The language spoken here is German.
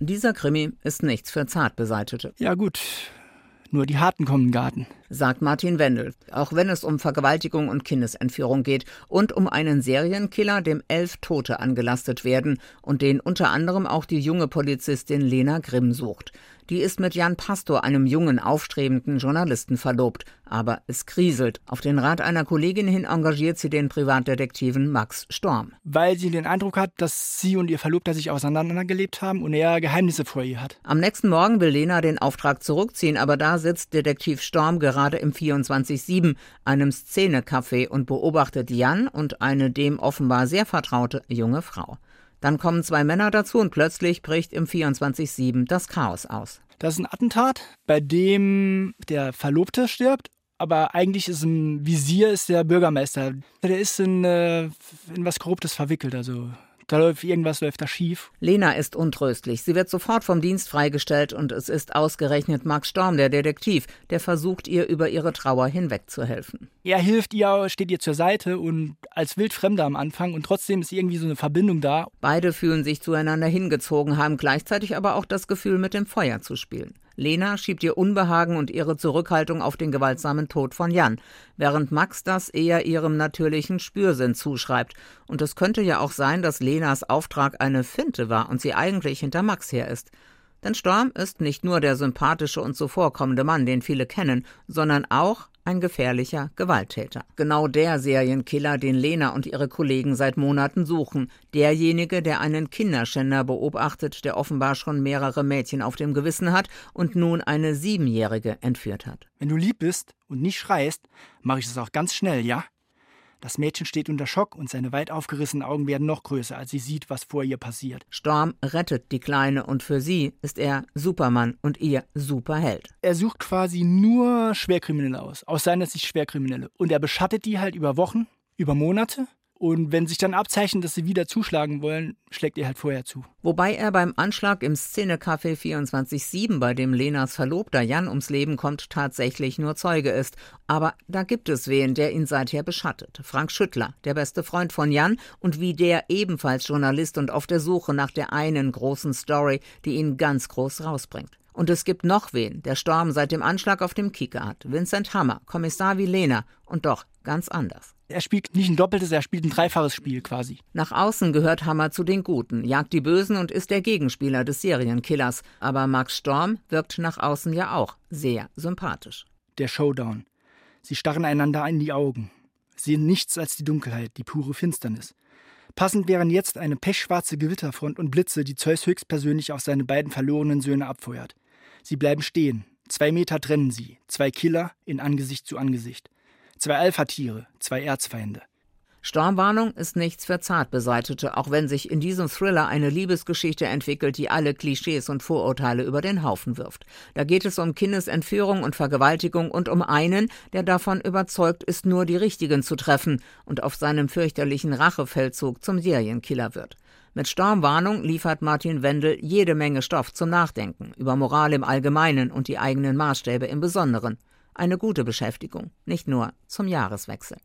Dieser Krimi ist nichts für Zartbeseitete. Ja gut, nur die Harten kommen in den Garten sagt Martin Wendel, auch wenn es um Vergewaltigung und Kindesentführung geht und um einen Serienkiller, dem elf Tote angelastet werden und den unter anderem auch die junge Polizistin Lena Grimm sucht. Die ist mit Jan Pastor, einem jungen, aufstrebenden Journalisten, verlobt. Aber es kriselt. Auf den Rat einer Kollegin hin engagiert sie den Privatdetektiven Max Storm. Weil sie den Eindruck hat, dass sie und ihr Verlobter sich auseinandergelebt haben und er Geheimnisse vor ihr hat. Am nächsten Morgen will Lena den Auftrag zurückziehen, aber da sitzt Detektiv Storm gerade gerade im 24-7, einem Szenecafé und beobachtet Jan und eine dem offenbar sehr vertraute junge Frau. Dann kommen zwei Männer dazu und plötzlich bricht im 24-7 das Chaos aus. Das ist ein Attentat, bei dem der Verlobte stirbt aber eigentlich ist im Visier ist der Bürgermeister. Der ist in, äh, in was Korruptes verwickelt, also da läuft irgendwas läuft da schief. Lena ist untröstlich. Sie wird sofort vom Dienst freigestellt und es ist ausgerechnet Max Storm, der Detektiv, der versucht, ihr über ihre Trauer hinwegzuhelfen. Er hilft ihr, steht ihr zur Seite und als Wildfremder am Anfang und trotzdem ist irgendwie so eine Verbindung da. Beide fühlen sich zueinander hingezogen, haben gleichzeitig aber auch das Gefühl, mit dem Feuer zu spielen. Lena schiebt ihr Unbehagen und ihre Zurückhaltung auf den gewaltsamen Tod von Jan, während Max das eher ihrem natürlichen Spürsinn zuschreibt. Und es könnte ja auch sein, dass Lenas Auftrag eine Finte war und sie eigentlich hinter Max her ist. Denn Storm ist nicht nur der sympathische und zuvorkommende Mann, den viele kennen, sondern auch ein gefährlicher Gewalttäter. Genau der Serienkiller, den Lena und ihre Kollegen seit Monaten suchen. Derjenige, der einen Kinderschänder beobachtet, der offenbar schon mehrere Mädchen auf dem Gewissen hat und nun eine Siebenjährige entführt hat. Wenn du lieb bist und nicht schreist, mache ich das auch ganz schnell, ja? Das Mädchen steht unter Schock und seine weit aufgerissenen Augen werden noch größer, als sie sieht, was vor ihr passiert. Storm rettet die Kleine und für sie ist er Supermann und ihr Superheld. Er sucht quasi nur Schwerkriminelle aus, aus seiner Sicht Schwerkriminelle. Und er beschattet die halt über Wochen, über Monate und wenn sich dann abzeichnet, dass sie wieder zuschlagen wollen, schlägt er halt vorher zu. Wobei er beim Anschlag im Szenecafé 24-7, bei dem Lenas Verlobter Jan ums Leben kommt, tatsächlich nur Zeuge ist. Aber da gibt es wen, der ihn seither beschattet. Frank Schüttler, der beste Freund von Jan und wie der ebenfalls Journalist und auf der Suche nach der einen großen Story, die ihn ganz groß rausbringt. Und es gibt noch wen, der Storm seit dem Anschlag auf dem Kieker hat. Vincent Hammer, Kommissar wie Lena und doch ganz anders. Er spielt nicht ein doppeltes, er spielt ein dreifaches Spiel quasi. Nach außen gehört Hammer zu den Guten, jagt die Bösen und ist der Gegenspieler des Serienkillers. Aber Max Storm wirkt nach außen ja auch sehr sympathisch. Der Showdown. Sie starren einander in die Augen, sehen nichts als die Dunkelheit, die pure Finsternis. Passend wären jetzt eine pechschwarze Gewitterfront und Blitze, die Zeus höchstpersönlich auf seine beiden verlorenen Söhne abfeuert. Sie bleiben stehen. Zwei Meter trennen sie. Zwei Killer in Angesicht zu Angesicht. Zwei Alpha-Tiere, zwei Erzfeinde. Stormwarnung ist nichts für Zartbeseitete, auch wenn sich in diesem Thriller eine Liebesgeschichte entwickelt, die alle Klischees und Vorurteile über den Haufen wirft. Da geht es um Kindesentführung und Vergewaltigung und um einen, der davon überzeugt ist, nur die Richtigen zu treffen und auf seinem fürchterlichen Rachefeldzug zum Serienkiller wird. Mit Stormwarnung liefert Martin Wendel jede Menge Stoff zum Nachdenken über Moral im Allgemeinen und die eigenen Maßstäbe im Besonderen. Eine gute Beschäftigung, nicht nur zum Jahreswechsel.